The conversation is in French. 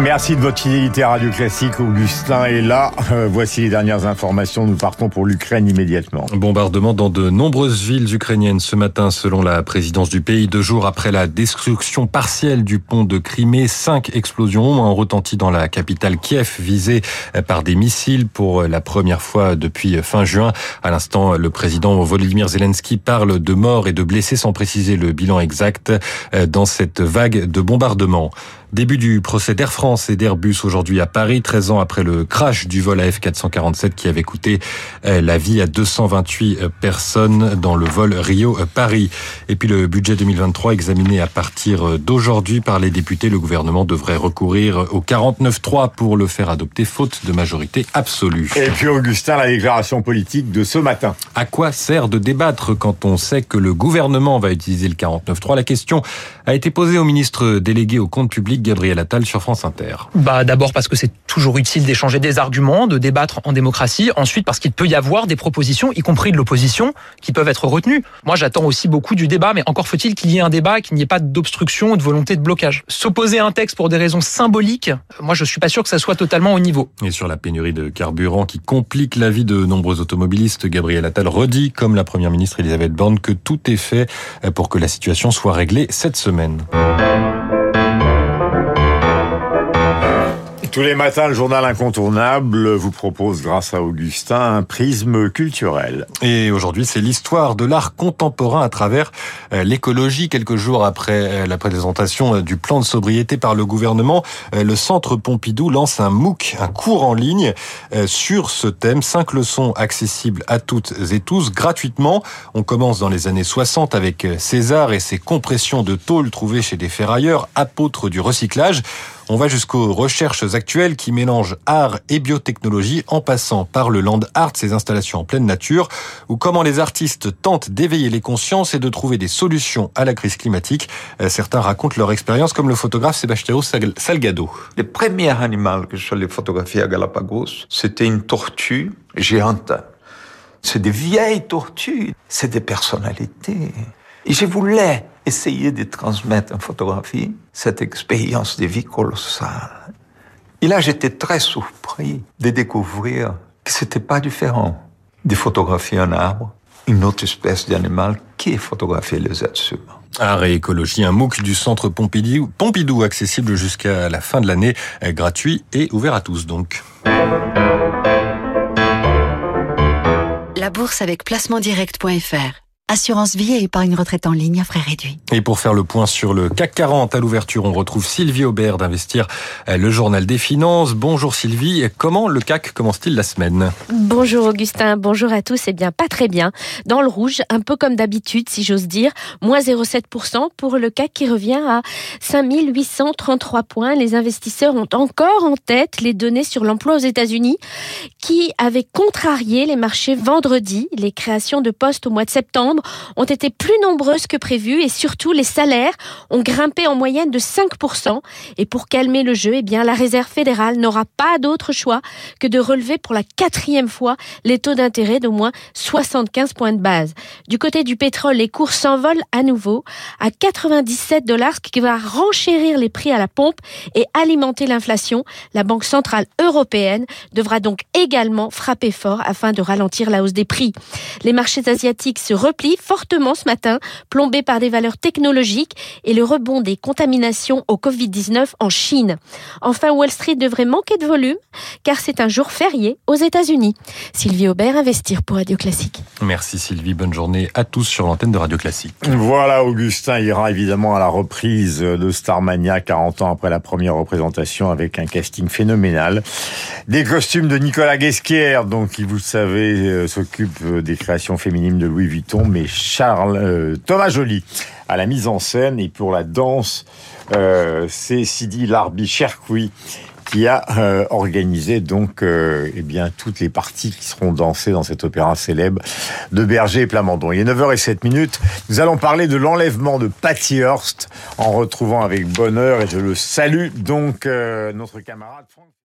Merci de votre fidélité à Radio Classique. Augustin est là. Euh, voici les dernières informations. Nous partons pour l'Ukraine immédiatement. Bombardement dans de nombreuses villes ukrainiennes ce matin, selon la présidence du pays. Deux jours après la destruction partielle du pont de Crimée, cinq explosions ont retenti dans la capitale Kiev, visée par des missiles pour la première fois depuis fin juin. À l'instant, le président Volodymyr Zelensky parle de morts et de blessés sans préciser le bilan exact dans cette vague de bombardements. Début du procès d'Air France et d'Airbus aujourd'hui à Paris, 13 ans après le crash du vol AF447 qui avait coûté euh, la vie à 228 euh, personnes dans le vol Rio-Paris. Et puis le budget 2023 examiné à partir d'aujourd'hui par les députés, le gouvernement devrait recourir au 49-3 pour le faire adopter faute de majorité absolue. Et puis Augustin, la déclaration politique de ce matin. À quoi sert de débattre quand on sait que le gouvernement va utiliser le 49-3 La question a été posée au ministre délégué au compte public Gabriel Attal sur France Inter. Bah d'abord parce que c'est toujours utile d'échanger des arguments, de débattre en démocratie. Ensuite parce qu'il peut y avoir des propositions, y compris de l'opposition, qui peuvent être retenues. Moi j'attends aussi beaucoup du débat, mais encore faut-il qu'il y ait un débat, qu'il n'y ait pas d'obstruction ou de volonté de blocage. S'opposer à un texte pour des raisons symboliques, moi je suis pas sûr que ça soit totalement au niveau. Et sur la pénurie de carburant qui complique la vie de nombreux automobilistes, Gabriel Attal redit, comme la première ministre Elisabeth Borne, que tout est fait pour que la situation soit réglée cette semaine. Tous les matins, le journal incontournable vous propose, grâce à Augustin, un prisme culturel. Et aujourd'hui, c'est l'histoire de l'art contemporain à travers euh, l'écologie. Quelques jours après euh, la présentation euh, du plan de sobriété par le gouvernement, le Centre Pompidou lance un MOOC, un cours en ligne sur ce thème. Cinq leçons accessibles à toutes et tous gratuitement. On commence dans les années 60 avec César et ses compressions de tôle trouvées chez des ferrailleurs, apôtres du recyclage. On va jusqu'aux recherches actuelles qui mélangent art et biotechnologie en passant par le land art, ces installations en pleine nature, ou comment les artistes tentent d'éveiller les consciences et de trouver des solutions à la crise climatique. Certains racontent leur expérience comme le photographe Sébastien Salgado. Le premier animal que je suis photographier à Galapagos, c'était une tortue géante. C'est des vieilles tortues, c'est des personnalités. Et je voulais essayer de transmettre en photographie cette expérience de vie colossale. Et là, j'étais très surpris de découvrir que c'était pas différent de photographier un arbre, une autre espèce d'animal, qui est photographier les êtres humains. Art et écologie, un MOOC du centre Pompidou, Pompidou accessible jusqu'à la fin de l'année, gratuit et ouvert à tous donc. La bourse avec placementdirect.fr Assurance vie et épargne retraite en ligne à frais réduits. Et pour faire le point sur le CAC 40 à l'ouverture, on retrouve Sylvie Aubert d'Investir, le journal des finances. Bonjour Sylvie, comment le CAC commence-t-il la semaine? Bonjour Augustin, bonjour à tous. Eh bien, pas très bien. Dans le rouge, un peu comme d'habitude, si j'ose dire, moins 0,7% pour le CAC qui revient à 5833 points. Les investisseurs ont encore en tête les données sur l'emploi aux États-Unis qui avaient contrarié les marchés vendredi. Les créations de postes au mois de septembre ont été plus nombreuses que prévu et surtout les salaires ont grimpé en moyenne de 5%. Et pour calmer le jeu, eh bien, la Réserve fédérale n'aura pas d'autre choix que de relever pour la quatrième fois les taux d'intérêt d'au moins 75 points de base. Du côté du pétrole, les cours s'envolent à nouveau à 97 dollars, ce qui va renchérir les prix à la pompe et alimenter l'inflation. La Banque centrale européenne devra donc également frapper fort afin de ralentir la hausse des prix. Les marchés asiatiques se replient fortement ce matin, plombé par des valeurs technologiques et le rebond des contaminations au Covid-19 en Chine. Enfin, Wall Street devrait manquer de volume car c'est un jour férié aux États-Unis. Sylvie Aubert, Investir pour Radio Classique. Merci Sylvie, bonne journée à tous sur l'antenne de Radio Classique. Voilà, Augustin ira évidemment à la reprise de Starmania 40 ans après la première représentation avec un casting phénoménal. Des costumes de Nicolas Guesquière, donc qui vous le savez s'occupe des créations féminines de Louis Vuitton, mais Charles euh, Thomas Joly à la mise en scène et pour la danse, euh, c'est Sidi Larbi Cherkoui qui a euh, organisé donc eh bien toutes les parties qui seront dansées dans cet opéra célèbre de Berger et Plamondon. Il est 9h07 minutes. Nous allons parler de l'enlèvement de Patty Hearst en retrouvant avec bonheur et je le salue donc notre camarade